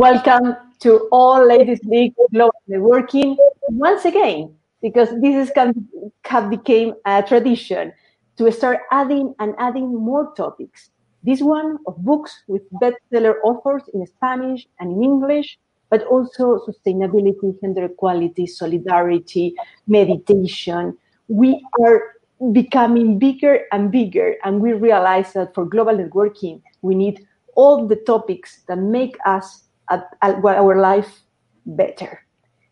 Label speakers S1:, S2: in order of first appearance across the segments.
S1: Welcome to all Ladies League Global Networking once again, because this is have became a tradition to start adding and adding more topics. This one of books with bestseller authors in Spanish and in English, but also sustainability, gender equality, solidarity, meditation. We are becoming bigger and bigger, and we realize that for global networking, we need all the topics that make us our life better.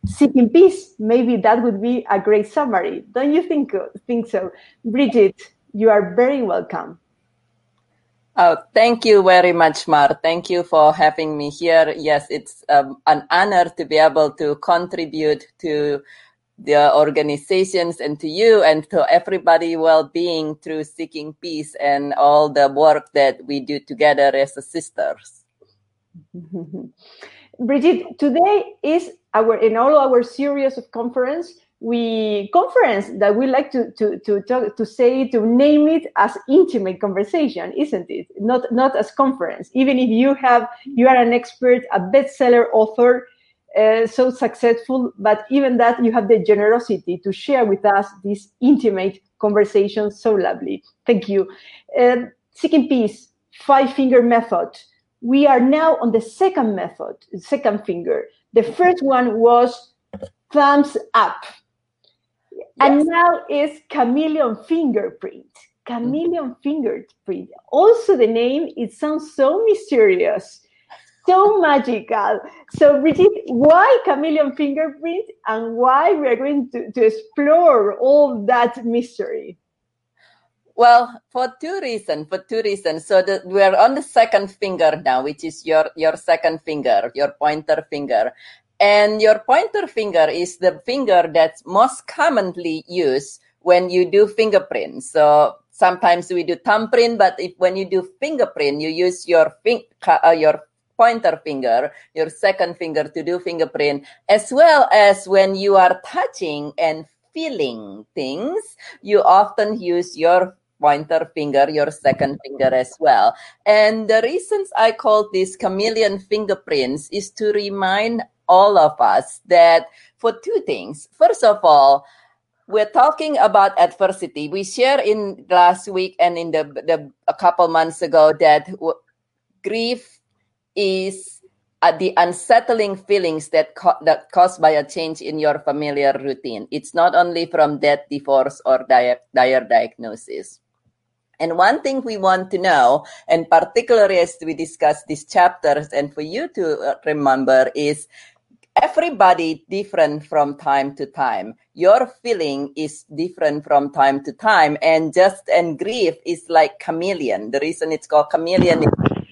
S1: Seeking peace, maybe that would be a great summary. Don't you think, think so? Bridget, you are very welcome.
S2: Oh, thank you very much, Mar. Thank you for having me here. Yes, it's um, an honor to be able to contribute to the organizations and to you and to everybody well-being through seeking peace and all the work that we do together as sisters.
S1: Bridget, today is our in all our series of conference we conference that we like to to to talk, to say to name it as intimate conversation isn't it? Not not as conference. Even if you have you are an expert a bestseller author uh, so successful but even that you have the generosity to share with us this intimate conversation so lovely. Thank you. Uh, seeking peace five finger method we are now on the second method second finger the mm-hmm. first one was thumbs up and now is chameleon fingerprint. Chameleon mm-hmm. fingerprint. Also, the name, it sounds so mysterious, so magical. So, Brigitte, why chameleon fingerprint and why we are going to, to explore all that mystery?
S2: Well, for two reasons. For two reasons. So the, we're on the second finger now, which is your your second finger, your pointer finger, and your pointer finger is the finger that's most commonly used when you do fingerprints. So sometimes we do thumbprint, but if when you do fingerprint, you use your fin- uh, your pointer finger, your second finger to do fingerprint, as well as when you are touching and feeling things, you often use your pointer finger, your second finger as well. And the reasons I call these chameleon fingerprints is to remind all of us that for two things. First of all, we're talking about adversity. We shared in last week and in the, the a couple months ago that w- grief is uh, the unsettling feelings that co- that caused by a change in your familiar routine. It's not only from death, divorce, or dire diagnosis. And one thing we want to know, and particularly as we discuss these chapters, and for you to uh, remember, is everybody different from time to time. Your feeling is different from time to time and just and grief is like chameleon. The reason it's called chameleon is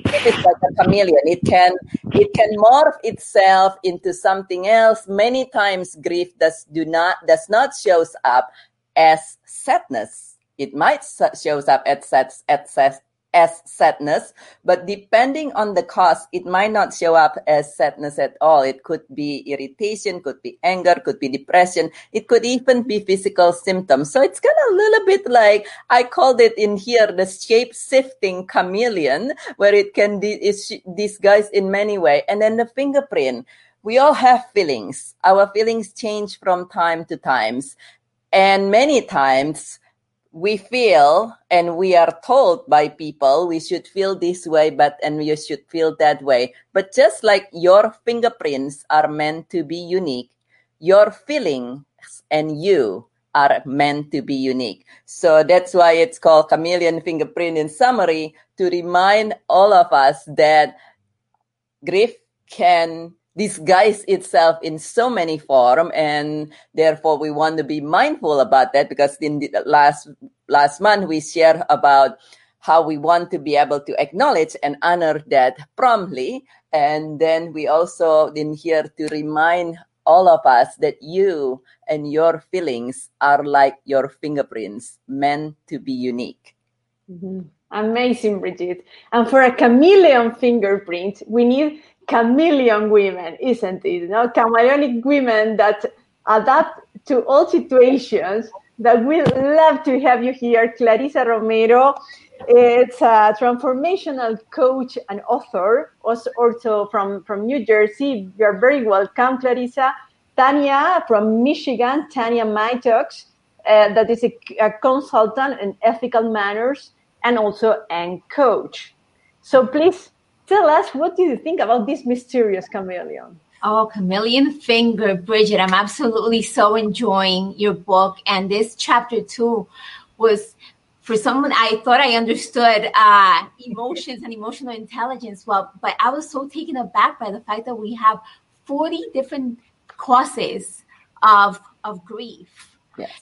S2: it's like a chameleon. It can it can morph itself into something else. Many times grief does do not does not shows up as sadness it might shows up as, as, as, as sadness, but depending on the cause, it might not show up as sadness at all. It could be irritation, could be anger, could be depression. It could even be physical symptoms. So it's kind of a little bit like I called it in here the shape shifting chameleon, where it can disguise in many ways. And then the fingerprint. We all have feelings. Our feelings change from time to times. And many times, we feel and we are told by people we should feel this way but and you should feel that way. But just like your fingerprints are meant to be unique your feelings and you are meant to be unique. So that's why it's called chameleon fingerprint in summary to remind all of us that grief can disguise itself in so many form and therefore we want to be mindful about that because in the last last month we shared about how we want to be able to acknowledge and honor that promptly. And then we also in here to remind all of us that you and your feelings are like your fingerprints meant to be unique.
S1: Mm-hmm. amazing bridget and for a chameleon fingerprint we need chameleon women, isn't it? You know, chameleonic women that adapt to all situations. That we love to have you here, Clarissa Romero. It's a transformational coach and author, also, from, from New Jersey. You're very welcome, Clarissa. Tanya from Michigan, Tanya Maitox, uh, that is a, a, consultant in ethical manners and also a coach. So please tell us what do you think about this mysterious chameleon?
S3: Oh, Chameleon Finger, Bridget. I'm absolutely so enjoying your book. And this chapter two was for someone I thought I understood uh, emotions and emotional intelligence well, but I was so taken aback by the fact that we have 40 different causes of of grief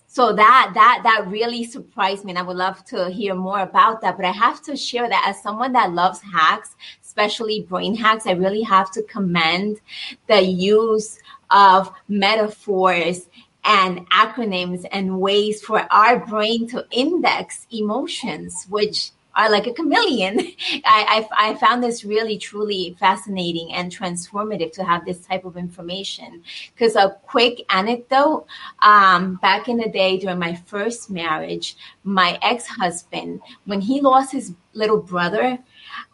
S3: So that that that really surprised me, and I would love to hear more about that. But I have to share that as someone that loves hacks, especially brain hacks, I really have to commend the use of metaphors and acronyms and ways for our brain to index emotions, which are like a chameleon. I, I, I, found this really, truly fascinating and transformative to have this type of information. Because a quick anecdote um, back in the day during my first marriage, my ex husband, when he lost his little brother,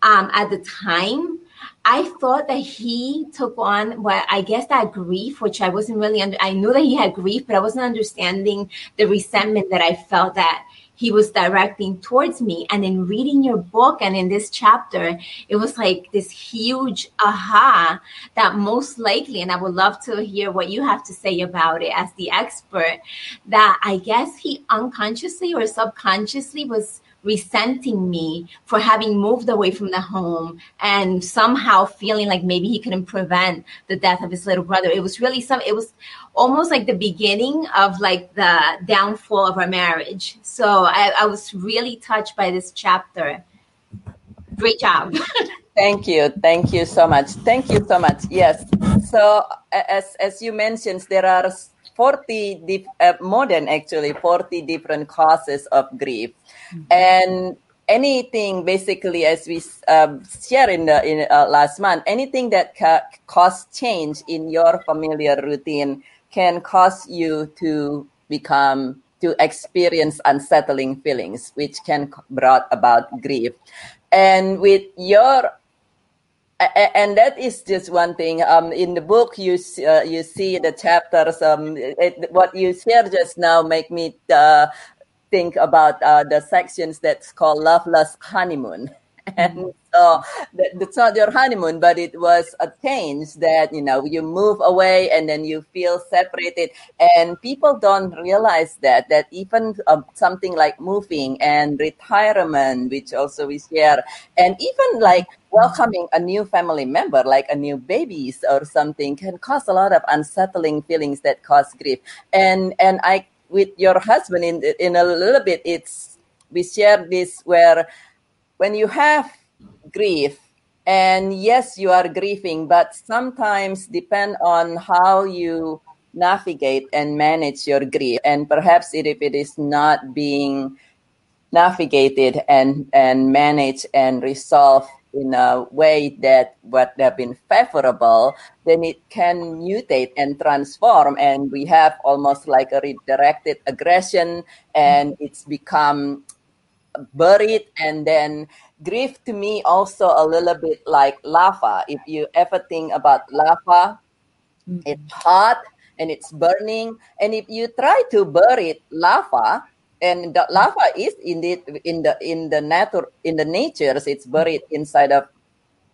S3: um, at the time, I thought that he took on what I guess that grief, which I wasn't really under. I knew that he had grief, but I wasn't understanding the resentment that I felt that he was directing towards me. And in reading your book and in this chapter, it was like this huge aha that most likely, and I would love to hear what you have to say about it as the expert, that I guess he unconsciously or subconsciously was resenting me for having moved away from the home and somehow feeling like maybe he couldn't prevent the death of his little brother. It was really some, it was almost like the beginning of like the downfall of our marriage. So I, I was really touched by this chapter. Great job.
S2: Thank you. Thank you so much. Thank you so much. Yes. So as, as you mentioned, there are 40 dif- uh, more than actually 40 different causes of grief mm-hmm. and anything basically as we um, share in the in uh, last month anything that ca- cause change in your familiar routine can cause you to become to experience unsettling feelings which can brought about grief and with your and that is just one thing. Um, in the book, you uh, you see the chapters. Um, it, what you share just now make me uh, think about uh, the sections that's called "Loveless Honeymoon." and so it's not your honeymoon but it was a change that you know you move away and then you feel separated. And people don't realize that that even um, something like moving and retirement which also we share and even like welcoming a new family member like a new babies or something can cause a lot of unsettling feelings that cause grief. And and i with your husband in in a little bit it's we share this where when you have grief and yes you are grieving but sometimes depend on how you navigate and manage your grief. And perhaps if it is not being navigated and and managed and resolved in a way that would have been favorable, then it can mutate and transform. And we have almost like a redirected aggression, and it's become buried and then grief to me also a little bit like lava if you ever think about lava mm-hmm. it's hot and it's burning and if you try to bury it, lava and the lava is indeed in the in the nature in the natures it's buried inside of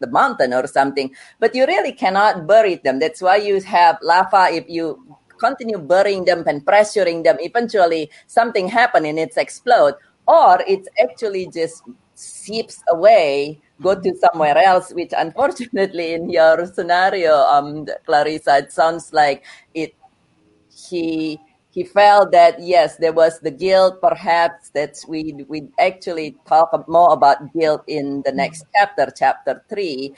S2: the mountain or something. But you really cannot bury them. That's why you have lava if you continue burying them and pressuring them eventually something happen and it's explode. Or it's actually just seeps away go to somewhere else which unfortunately in your scenario um clarissa it sounds like it he he felt that yes there was the guilt perhaps that we we actually talk more about guilt in the next chapter chapter 3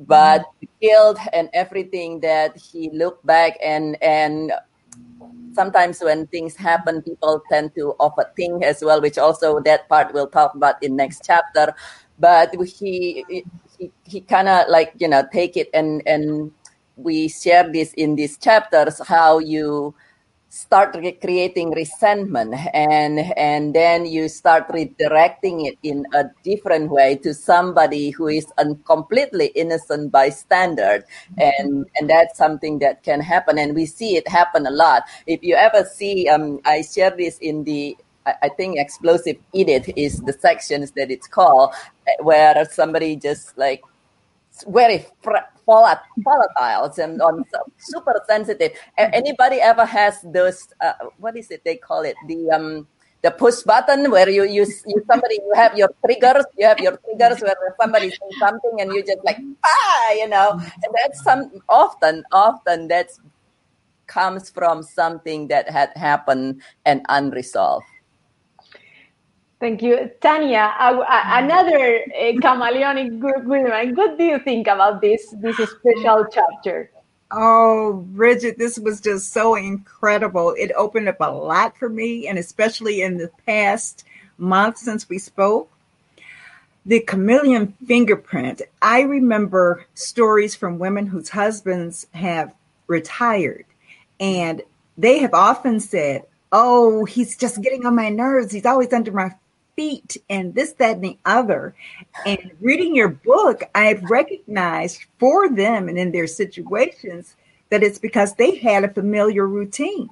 S2: but mm-hmm. guilt and everything that he looked back and and sometimes when things happen, people tend to overthink as well, which also that part we'll talk about in next chapter. But he he, he kind of like you know take it and and we share this in these chapters how you start re- creating resentment and and then you start redirecting it in a different way to somebody who is a completely innocent bystander. And and that's something that can happen and we see it happen a lot. If you ever see um, i share this in the I think explosive edit is the sections that it's called where somebody just like very volatile and on super sensitive. Anybody ever has those? Uh, what is it they call it? The um the push button where you use you somebody you have your triggers you have your triggers where somebody says something and you just like ah you know and that's some often often that's comes from something that had happened and unresolved
S1: Thank you. Tanya, uh, another uh, chameleonic woman. What do you think about this, this special chapter?
S4: Oh, Bridget, this was just so incredible. It opened up a lot for me, and especially in the past month since we spoke. The chameleon fingerprint. I remember stories from women whose husbands have retired, and they have often said, Oh, he's just getting on my nerves. He's always under my feet and this, that, and the other. And reading your book, I've recognized for them and in their situations that it's because they had a familiar routine.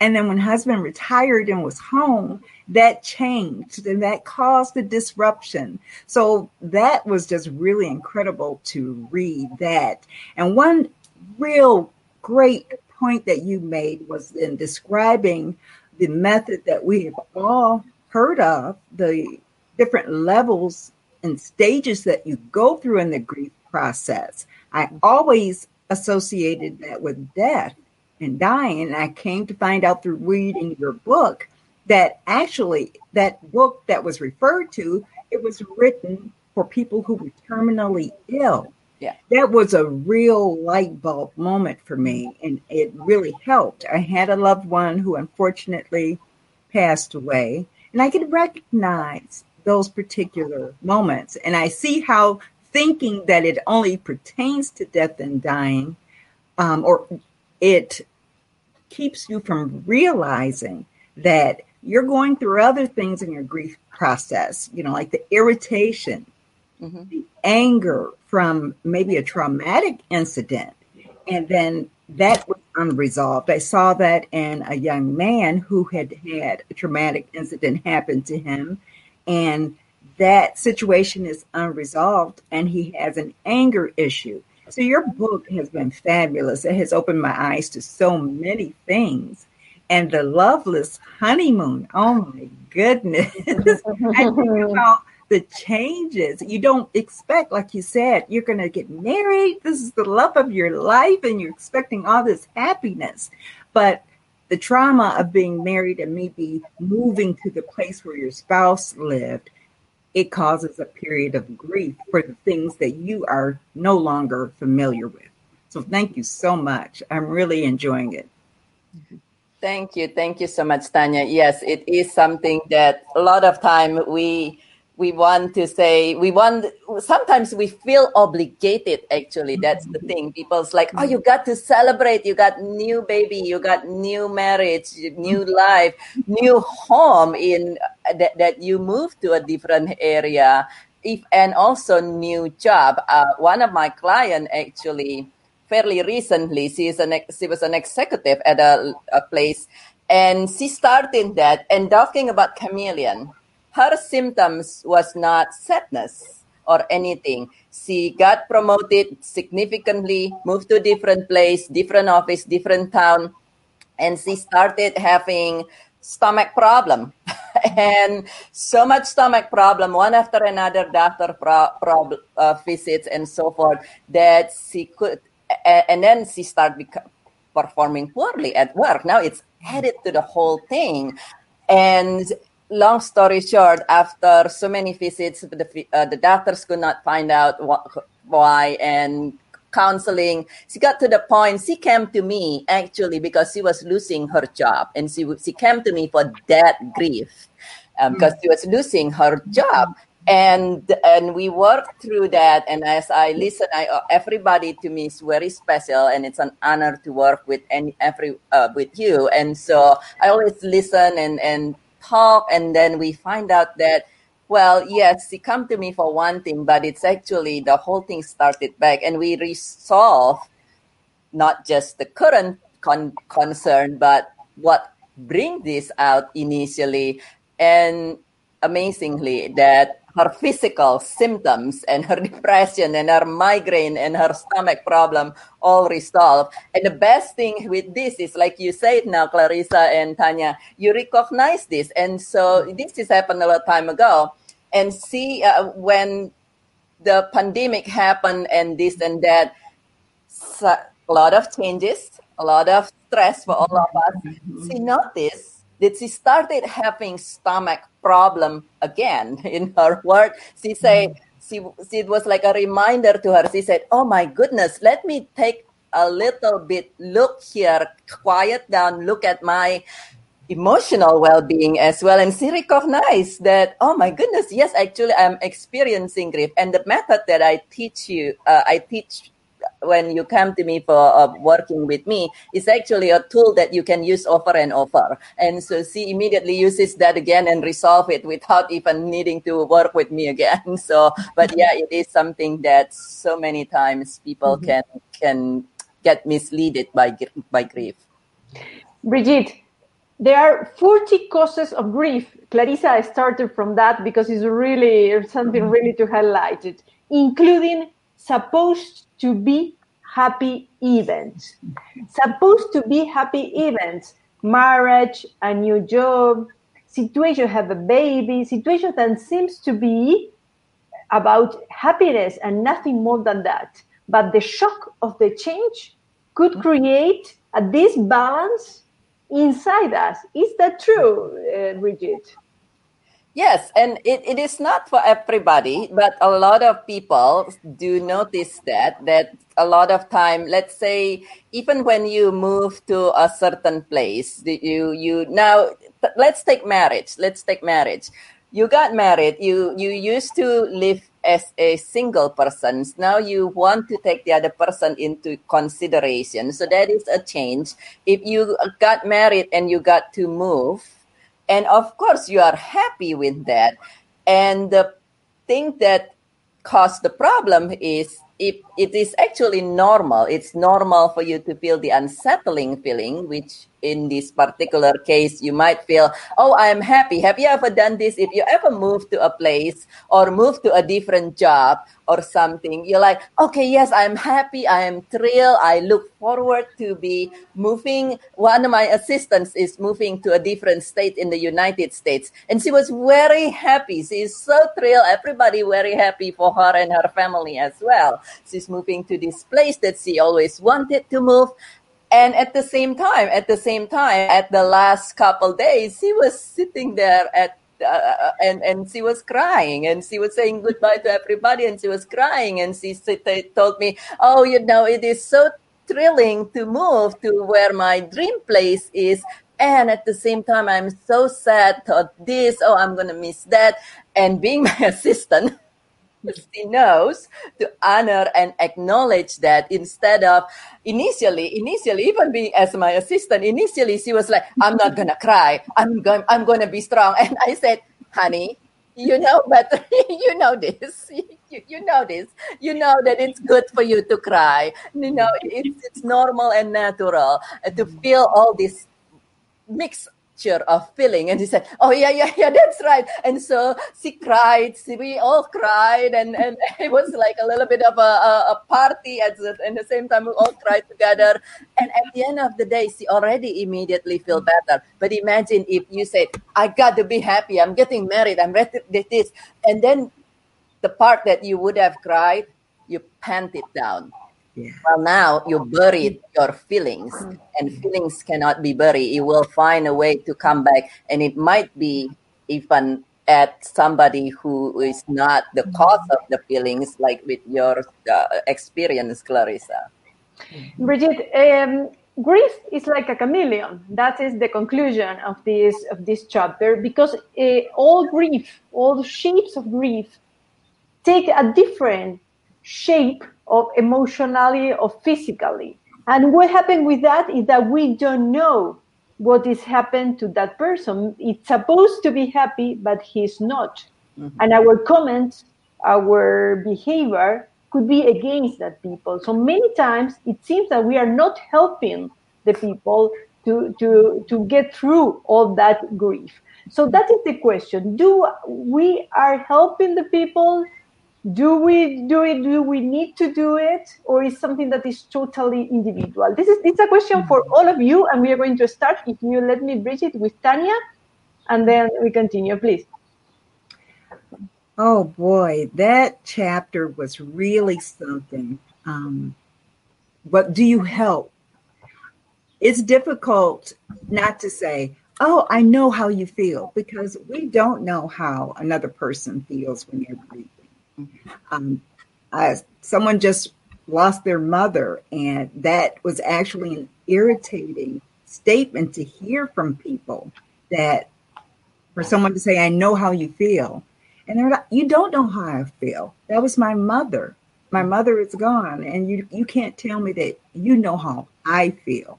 S4: And then when husband retired and was home, that changed and that caused a disruption. So that was just really incredible to read that. And one real great point that you made was in describing the method that we have all heard of the different levels and stages that you go through in the grief process. I always associated that with death and dying. And I came to find out through reading your book that actually that book that was referred to, it was written for people who were terminally ill.
S2: Yeah.
S4: That was a real light bulb moment for me and it really helped. I had a loved one who unfortunately passed away and I can recognize those particular moments. And I see how thinking that it only pertains to death and dying, um, or it keeps you from realizing that you're going through other things in your grief process, you know, like the irritation, mm-hmm. the anger from maybe a traumatic incident, and then that was unresolved. I saw that in a young man who had had a traumatic incident happen to him, and that situation is unresolved, and he has an anger issue. So, your book has been fabulous. It has opened my eyes to so many things. And the loveless honeymoon, oh my goodness. I think about the changes. You don't expect like you said you're going to get married. This is the love of your life and you're expecting all this happiness. But the trauma of being married and maybe moving to the place where your spouse lived it causes a period of grief for the things that you are no longer familiar with. So thank you so much. I'm really enjoying it.
S2: Thank you. Thank you so much tanya. Yes it is something that a lot of time we we want to say we want sometimes we feel obligated actually. That's the thing. People's like oh you got to celebrate. You got new baby. You got new marriage new life new home in that, that you moved to a different area. If and also new job. Uh, one of my client actually fairly recently she's an she was an executive at a, a place and she started that and talking about chameleon her symptoms was not sadness or anything. She got promoted significantly, moved to a different place, different office, different town, and she started having stomach problem. And so much stomach problem one after another doctor pro- uh, visits and so forth that she could and then she started performing poorly at work. Now it's added to the whole thing. And long story short, after so many visits, the, uh, the doctors could not find out wh- why and counseling. She got to the point, she came to me actually because she was losing her job and she, she came to me for that grief. Um, because mm. she was losing her job and and we worked through that and as i listen i uh, everybody to me is very special and it's an honor to work with any every uh, with you and so i always listen and and talk and then we find out that well yes he come to me for one thing but it's actually the whole thing started back and we resolve not just the current con- concern but what bring this out initially. And amazingly that her physical symptoms and her depression and her migraine and her stomach problem all resolved. And the best thing with this is, like you said now, Clarissa and Tanya, you recognize this. And so this has happened a long time ago. And see, uh, when the pandemic happened and this and that, so a lot of changes, a lot of stress for all of us. She noticed that she started having stomach problem again in her work. She said she, she, it was like a reminder to her. She said, "Oh my goodness, let me take a little bit look here, quiet down, look at my." emotional well-being as well and she recognized that oh my goodness yes actually i'm experiencing grief and the method that i teach you uh, i teach when you come to me for uh, working with me is actually a tool that you can use over and over. And so she immediately uses that again and resolve it without even needing to work with me again. So, but yeah, it is something that so many times people mm-hmm. can can get misled by by grief.
S1: Brigitte, there are 40 causes of grief. Clarissa started from that because it's really something mm-hmm. really to highlight it, including supposed to be happy events. Supposed to be happy events. Marriage, a new job, situation have a baby, situation that seems to be about happiness and nothing more than that. But the shock of the change could create a disbalance inside us. Is that true, uh, Brigitte?
S2: Yes, and it, it is not for everybody, but a lot of people do notice that that a lot of time, let's say, even when you move to a certain place, you you now let's take marriage. Let's take marriage. You got married. You you used to live as a single person. Now you want to take the other person into consideration. So that is a change. If you got married and you got to move and of course, you are happy with that. And the thing that caused the problem is if it is actually normal, it's normal for you to feel the unsettling feeling, which in this particular case, you might feel, oh, I'm happy. Have you ever done this? If you ever move to a place or move to a different job or something, you're like, okay, yes, I'm happy. I am thrilled. I look forward to be moving. One of my assistants is moving to a different state in the United States. And she was very happy. She is so thrilled. Everybody very happy for her and her family as well. She's moving to this place that she always wanted to move and at the same time at the same time at the last couple days she was sitting there at uh, and and she was crying and she was saying goodbye to everybody and she was crying and she told me oh you know it is so thrilling to move to where my dream place is and at the same time i'm so sad to this oh i'm gonna miss that and being my assistant she knows to honor and acknowledge that instead of initially initially even being as my assistant initially she was like i'm not gonna cry. I'm going i'm gonna be strong. And i said honey you know better. You know this. You, you know this. You know that it's good for you to cry. You know it's, it's normal and natural to feel all this mix of feeling. And he said, Oh, yeah, yeah, yeah, that's right. And so she cried. She, we all cried. And, and it was like a little bit of a, a, party at the, the same time. We all cried together. And at the end of the day, she already immediately feel better. But imagine if you said, I got to be happy. I'm getting married. I'm ready to this. And then the part that you would have cried, you pant it down yeah. Well, now you buried your feelings, mm-hmm. and feelings cannot be buried. You will find a way to come back, and it might be even at somebody who is not the mm-hmm. cause of the feelings, like with your uh, experience, Clarissa.
S1: Bridget, um, grief is like a chameleon. That is the conclusion of this of this chapter because uh, all grief, all the shapes of grief, take a different shape of emotionally or physically. And what happened with that is that we don't know what is happened to that person. It's supposed to be happy, but he's not. Mm-hmm. And our comments, our behavior could be against that people. So many times it seems that we are not helping the people to, to, to get through all that grief. So that is the question. Do we are helping the people? Do we do it? Do we need to do it? Or is something that is totally individual? This is it's a question for all of you, and we are going to start, if you let me, Bridget with Tanya, and then we continue, please.
S4: Oh boy, that chapter was really something. Um, but do you help? It's difficult not to say, Oh, I know how you feel, because we don't know how another person feels when they're grieving. Um, uh, someone just lost their mother, and that was actually an irritating statement to hear from people that for someone to say, I know how you feel and they're like, you don't know how I feel. That was my mother. My mother is gone, and you you can't tell me that you know how I feel.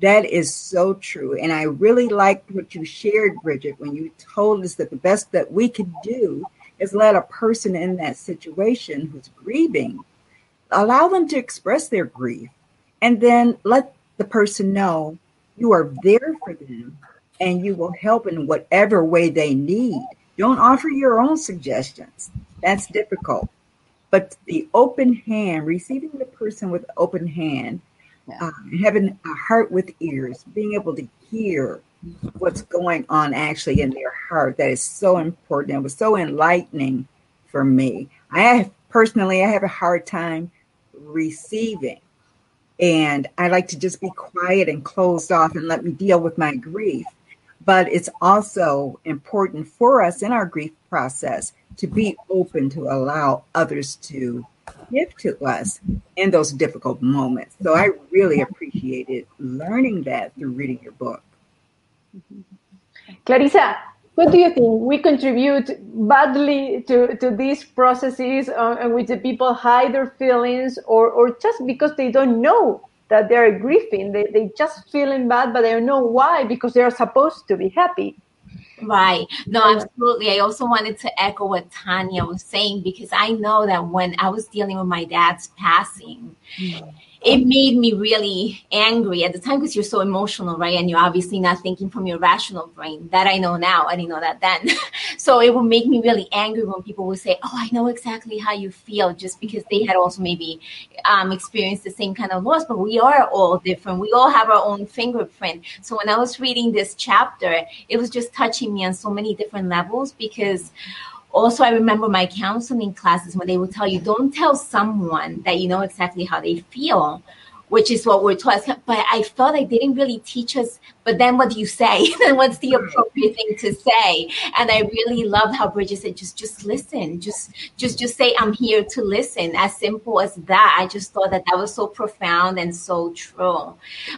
S4: That is so true. And I really liked what you shared, Bridget, when you told us that the best that we could do is let a person in that situation who's grieving allow them to express their grief and then let the person know you are there for them and you will help in whatever way they need. Don't offer your own suggestions. That's difficult. But the open hand, receiving the person with open hand, yeah. uh, having a heart with ears, being able to hear what's going on actually in their heart, that is so important. It was so enlightening for me. I have personally, I have a hard time receiving. And I like to just be quiet and closed off and let me deal with my grief but it's also important for us in our grief process to be open to allow others to give to us in those difficult moments. So I really appreciated learning that through reading your book.
S1: Clarissa, what do you think? We contribute badly to, to these processes uh, in which the people hide their feelings or, or just because they don't know that they're grieving. They they just feeling bad, but they don't know why because they're supposed to be happy.
S3: Right. No, absolutely. I also wanted to echo what Tanya was saying because I know that when I was dealing with my dad's passing, mm-hmm it made me really angry at the time because you're so emotional, right? And you're obviously not thinking from your rational brain. That I know now. I didn't know that then. so it would make me really angry when people would say, "Oh, I know exactly how you feel," just because they had also maybe um, experienced the same kind of loss. But we are all different. We all have our own fingerprint. So when I was reading this chapter, it was just touching me on so many different levels because also, I remember my counseling classes when they would tell you, don't tell someone that you know exactly how they feel which is what we're taught. But I felt like they didn't really teach us. But then what do you say? then what's the mm. appropriate thing to say? And I really loved how Bridget said, just just listen. Just just just say I'm here to listen. As simple as that. I just thought that that was so profound and so true.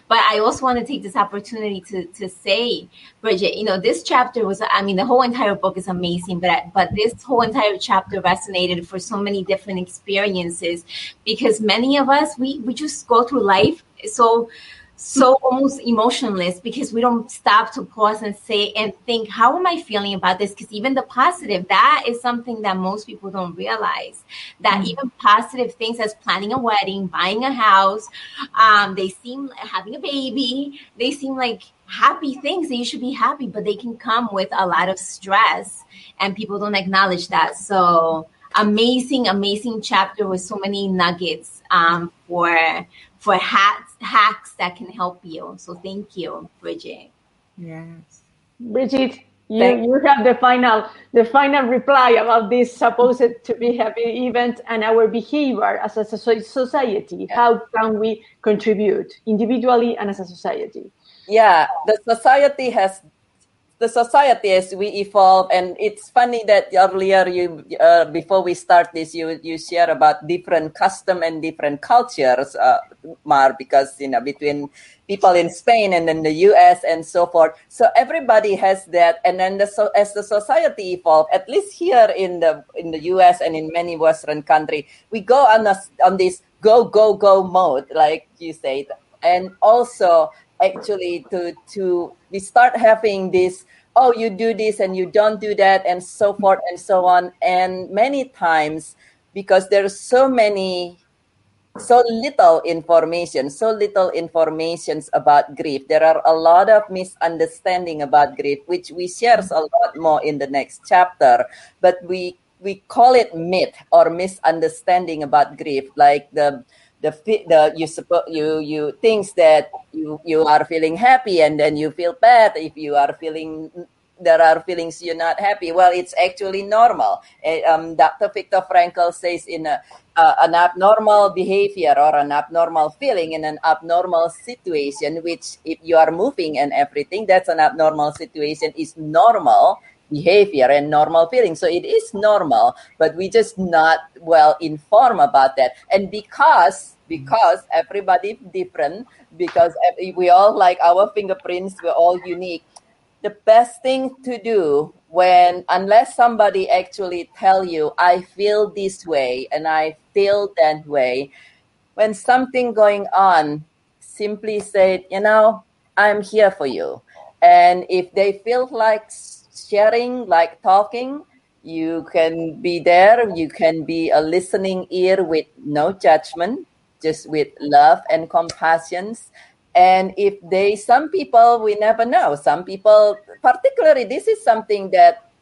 S3: But I also want to take this opportunity to to say, Bridget, you know, this chapter was. I mean, the whole entire book is amazing, but but this whole entire chapter resonated for so many different experiences because many of us we we just go through life so so almost emotionless because we don't stop to pause and say and think how am i feeling about this because even the positive that is something that most people don't realize that mm-hmm. even positive things as planning a wedding buying a house um, they seem having a baby they seem like happy things that you should be happy but they can come with a lot of stress and people don't acknowledge that so amazing amazing chapter with so many nuggets um, for for hacks hacks that can help you. So thank you, Bridget.
S4: Yes.
S1: Bridget, you, you have the final the final reply about this supposed to be happy event and our behavior as a society. How can we contribute individually and as a society?
S2: Yeah, the society has the society as we evolve and it's funny that earlier you uh, before we start this you you share about different custom and different cultures uh, mar because you know between people in spain and then the us and so forth. So everybody has that and then the so as the society evolve at least here in the in the us and in many western country we go on a, on this go go go mode like you said. And also actually to to we start having this oh you do this and you don't do that and so forth and so on. And many times because there's so many so little information so little informations about grief there are a lot of misunderstanding about grief which we share a lot more in the next chapter. But we we call it myth or misunderstanding about grief like the the the you suppose you you thinks that you you are feeling happy and then you feel bad if you are feeling there are feelings you're not happy. Well it's actually normal. Um, dr viktor frankl says in a, uh, an abnormal behavior or an abnormal feeling in an abnormal situation which if you are moving and everything that's an abnormal situation is normal behavior and normal feeling. So it is normal, but we just not well informed about that. And because because everybody different, because we all like our fingerprints, we're all unique. The best thing to do when unless somebody actually tell you I feel this way and I feel that way, when something going on, simply say, you know, I'm here for you. And if they feel like sharing, like talking. You can be there. You can be a listening ear with no judgment, just with love and compassion. And if they, some people, we never know. Some people, particularly, this is something that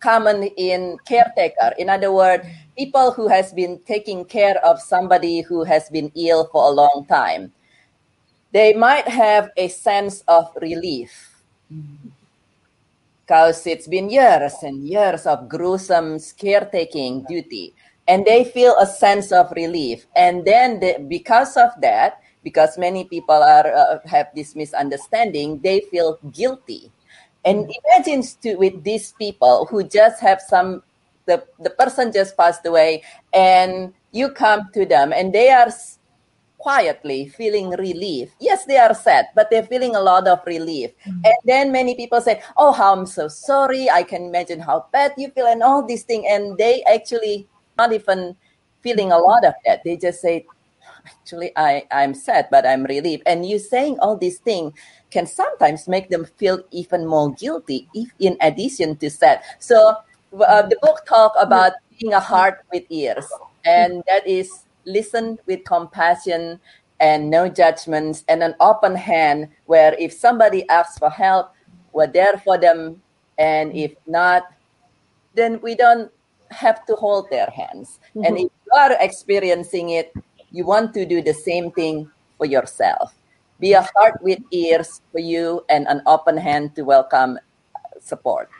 S2: common in caretaker. In other words, people who has been taking care of somebody who has been ill for a long time. They might have a sense of relief. Mm-hmm because it's been years and years of gruesome caretaking duty and they feel a sense of relief. And then they, because of that because many people are uh, have this misunderstanding they feel guilty. And imagine to, with these people who just have some the, the person just passed away and you come to them and they are quietly feeling relief. Yes, they are sad, but they're feeling a lot of relief. Mm-hmm. And then many people say, Oh, how I'm so sorry. I can imagine how bad you feel and all these things. And they actually not even feeling a lot of that. They just say, Actually, I, I'm sad, but I'm relieved. And you saying all these things can sometimes make them feel even more guilty, if in addition to sad. So uh, the book talk about being a heart with ears. And that is listen with compassion and no judgments and an open hand where if somebody asks for help we're there for them. And if not then we don't have to hold their hands. Mm-hmm. and if you are experiencing it you want to do the same thing for yourself. Be a heart with ears for you and an open hand to welcome support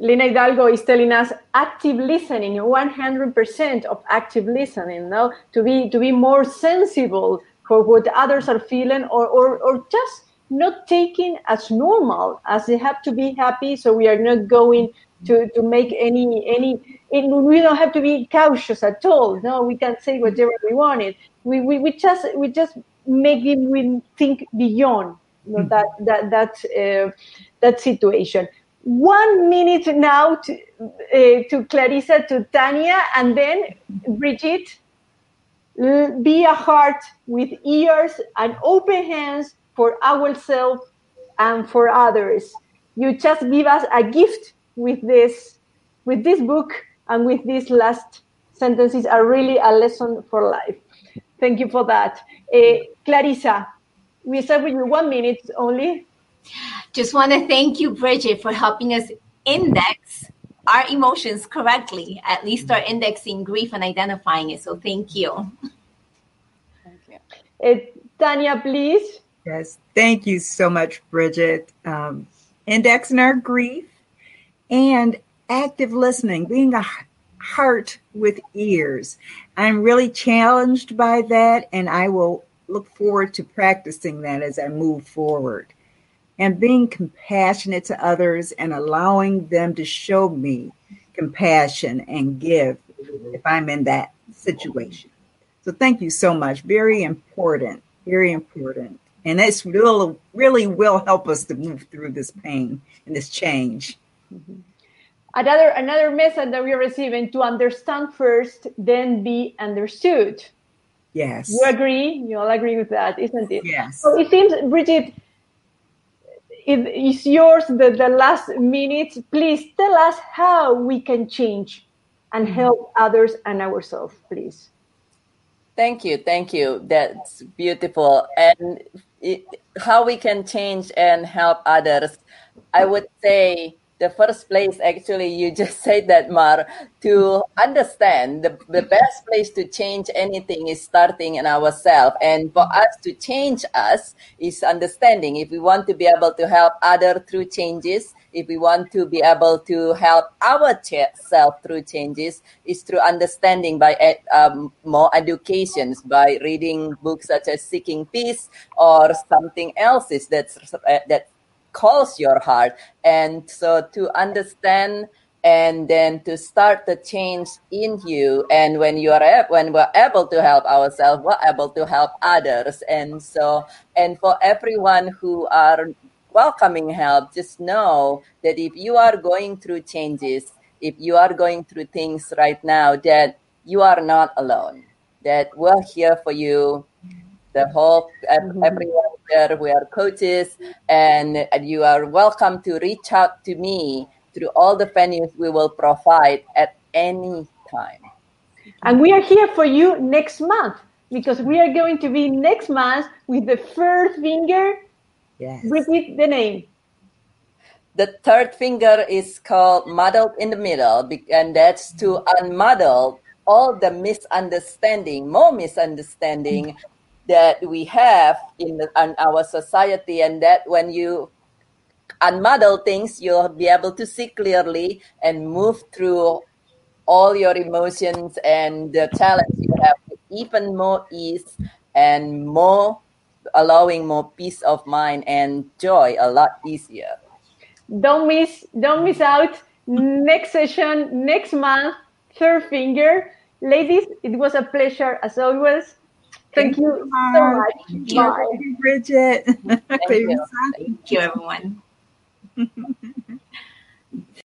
S1: Lina Hidalgo is telling us active listening, 100% of active listening, no? to be to be more sensible for what others are feeling, or or, or just not taking as normal as they have to be happy. So we are not going to, to make any any. we don't have to be cautious at all. No, we can say whatever we wanted. We we, we just we just make it we think beyond you know, that that that uh, that situation one minute now to, uh, to Clarissa, to Tanya, and then Brigitte. Be a heart with ears and open hands for ourselves and for others. You just give us a gift with this, with this book and with these last sentences are really a lesson for life. Thank you for that. Uh, Clarissa, we with you one minute only.
S3: Just want to thank you, Bridget, for helping us index our emotions correctly, at least our indexing grief and identifying it. So thank you.
S1: Thank you. Tanya, please.
S4: Yes, thank you so much, Bridget. Um, indexing our grief and active listening, being a heart with ears. I'm really challenged by that, and I will look forward to practicing that as I move forward. And being compassionate to others and allowing them to show me compassion and give if I'm in that situation. So thank you so much. Very important. Very important. And this will really will help us to move through this pain and this change.
S1: Mm-hmm. Another another message that we're receiving to understand first, then be understood.
S4: Yes.
S1: You agree? You all agree with that, isn't it?
S4: Yes.
S1: So it seems, Bridget, it is yours the, the last minutes. Please tell us how we can change and mm-hmm. help others and ourselves, please.
S2: Thank you. Thank you. That's beautiful. And it, how we can change and help others. I would say the first place actually you just said that mar. To understand the, the best place to change anything is starting in ourselves and for us to change us is understanding. If we want to be able to help other through changes if we want to be able to help ourselves through changes is through understanding by um, more educations by reading books such as seeking peace or something else is that's uh, that calls your heart. And so to understand and then to start the change in you. And when you are when we're able to help ourselves we're able to help others. And so and for everyone who are welcoming help just know that if you are going through changes if you are going through things right now that you are not alone. That we're here for you the whole mm-hmm. everyone here we are coaches and, and you are welcome to reach out to me through all the venues we will provide at any time.
S1: And we are here for you next month because we are going to be next month with the third finger
S4: yes.
S1: repeat the name.
S2: The third finger is called muddled in the middle and that's to unmuddle all the misunderstanding more misunderstanding that we have in, the, in our society, and that when you unmuddle things, you'll be able to see clearly and move through all your emotions and the challenge you have even more ease and more allowing more peace of mind and joy a lot easier.
S1: Don't miss don't miss out next session next month, third finger. Ladies, it was a pleasure as always. Thank, Thank you, you so much. Thank
S4: you, Bridget.
S3: Thank you. Thank you, everyone.